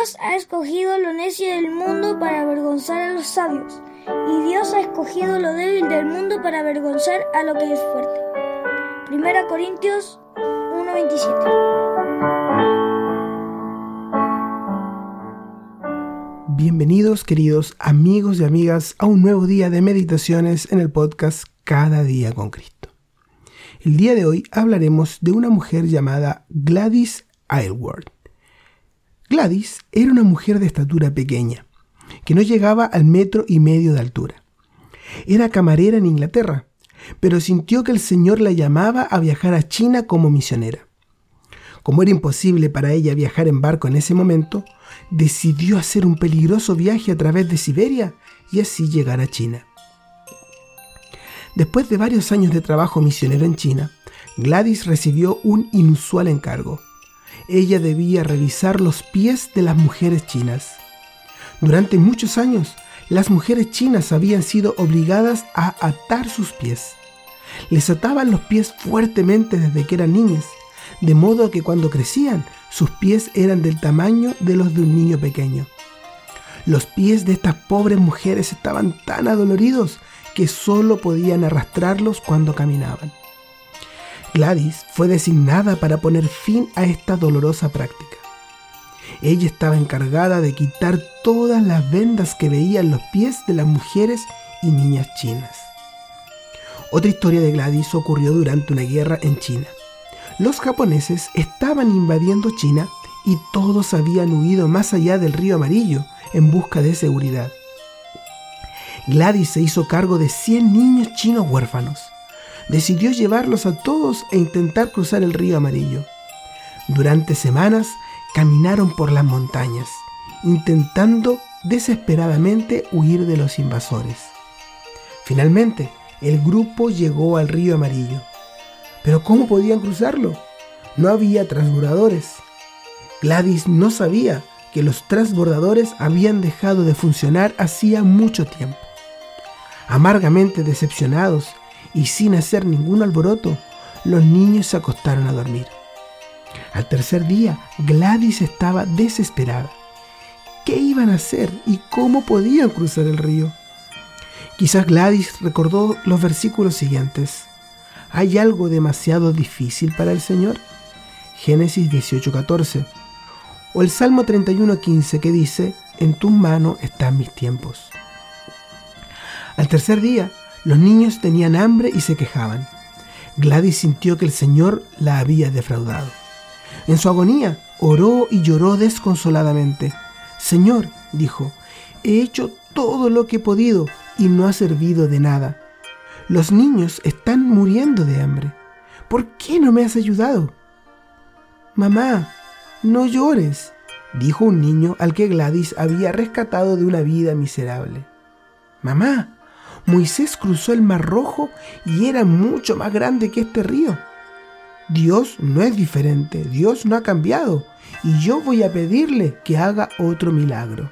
Dios ha escogido lo necio del mundo para avergonzar a los sabios, y Dios ha escogido lo débil del mundo para avergonzar a lo que es fuerte. Primera Corintios 1:27. Bienvenidos queridos amigos y amigas a un nuevo día de meditaciones en el podcast Cada día con Cristo. El día de hoy hablaremos de una mujer llamada Gladys Aylward. Gladys era una mujer de estatura pequeña, que no llegaba al metro y medio de altura. Era camarera en Inglaterra, pero sintió que el Señor la llamaba a viajar a China como misionera. Como era imposible para ella viajar en barco en ese momento, decidió hacer un peligroso viaje a través de Siberia y así llegar a China. Después de varios años de trabajo misionero en China, Gladys recibió un inusual encargo ella debía revisar los pies de las mujeres chinas. Durante muchos años, las mujeres chinas habían sido obligadas a atar sus pies. Les ataban los pies fuertemente desde que eran niñas, de modo que cuando crecían, sus pies eran del tamaño de los de un niño pequeño. Los pies de estas pobres mujeres estaban tan adoloridos que solo podían arrastrarlos cuando caminaban. Gladys fue designada para poner fin a esta dolorosa práctica. Ella estaba encargada de quitar todas las vendas que veían los pies de las mujeres y niñas chinas. Otra historia de Gladys ocurrió durante una guerra en China. Los japoneses estaban invadiendo China y todos habían huido más allá del río Amarillo en busca de seguridad. Gladys se hizo cargo de 100 niños chinos huérfanos decidió llevarlos a todos e intentar cruzar el río amarillo. Durante semanas caminaron por las montañas, intentando desesperadamente huir de los invasores. Finalmente, el grupo llegó al río amarillo. Pero ¿cómo podían cruzarlo? No había transbordadores. Gladys no sabía que los transbordadores habían dejado de funcionar hacía mucho tiempo. Amargamente decepcionados, y sin hacer ningún alboroto, los niños se acostaron a dormir. Al tercer día, Gladys estaba desesperada. ¿Qué iban a hacer y cómo podían cruzar el río? Quizás Gladys recordó los versículos siguientes. ¿Hay algo demasiado difícil para el Señor? Génesis 18:14. O el Salmo 31:15 que dice, en tus manos están mis tiempos. Al tercer día, los niños tenían hambre y se quejaban. Gladys sintió que el Señor la había defraudado. En su agonía, oró y lloró desconsoladamente. Señor, dijo, he hecho todo lo que he podido y no ha servido de nada. Los niños están muriendo de hambre. ¿Por qué no me has ayudado? Mamá, no llores, dijo un niño al que Gladys había rescatado de una vida miserable. Mamá, Moisés cruzó el Mar Rojo y era mucho más grande que este río. Dios no es diferente, Dios no ha cambiado, y yo voy a pedirle que haga otro milagro,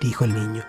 dijo el niño.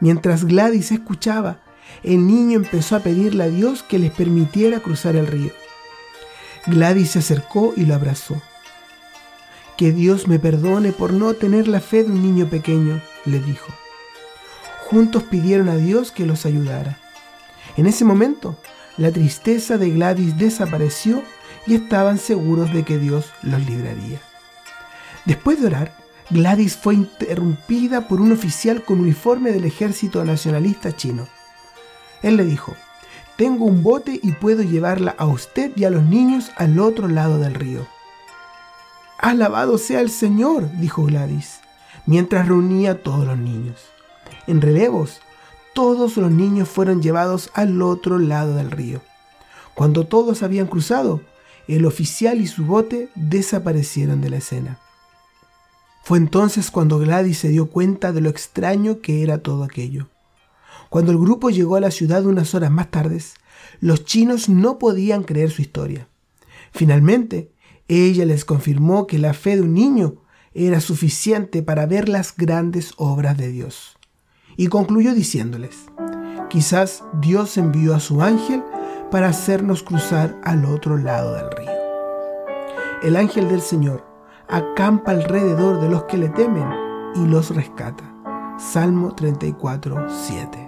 Mientras Gladys escuchaba, el niño empezó a pedirle a Dios que les permitiera cruzar el río. Gladys se acercó y lo abrazó. Que Dios me perdone por no tener la fe de un niño pequeño, le dijo juntos pidieron a Dios que los ayudara. En ese momento, la tristeza de Gladys desapareció y estaban seguros de que Dios los libraría. Después de orar, Gladys fue interrumpida por un oficial con uniforme del ejército nacionalista chino. Él le dijo, tengo un bote y puedo llevarla a usted y a los niños al otro lado del río. Alabado sea el Señor, dijo Gladys, mientras reunía a todos los niños. En relevos, todos los niños fueron llevados al otro lado del río. Cuando todos habían cruzado, el oficial y su bote desaparecieron de la escena. Fue entonces cuando Gladys se dio cuenta de lo extraño que era todo aquello. Cuando el grupo llegó a la ciudad unas horas más tarde, los chinos no podían creer su historia. Finalmente, ella les confirmó que la fe de un niño era suficiente para ver las grandes obras de Dios. Y concluyó diciéndoles, quizás Dios envió a su ángel para hacernos cruzar al otro lado del río. El ángel del Señor acampa alrededor de los que le temen y los rescata. Salmo 34, 7.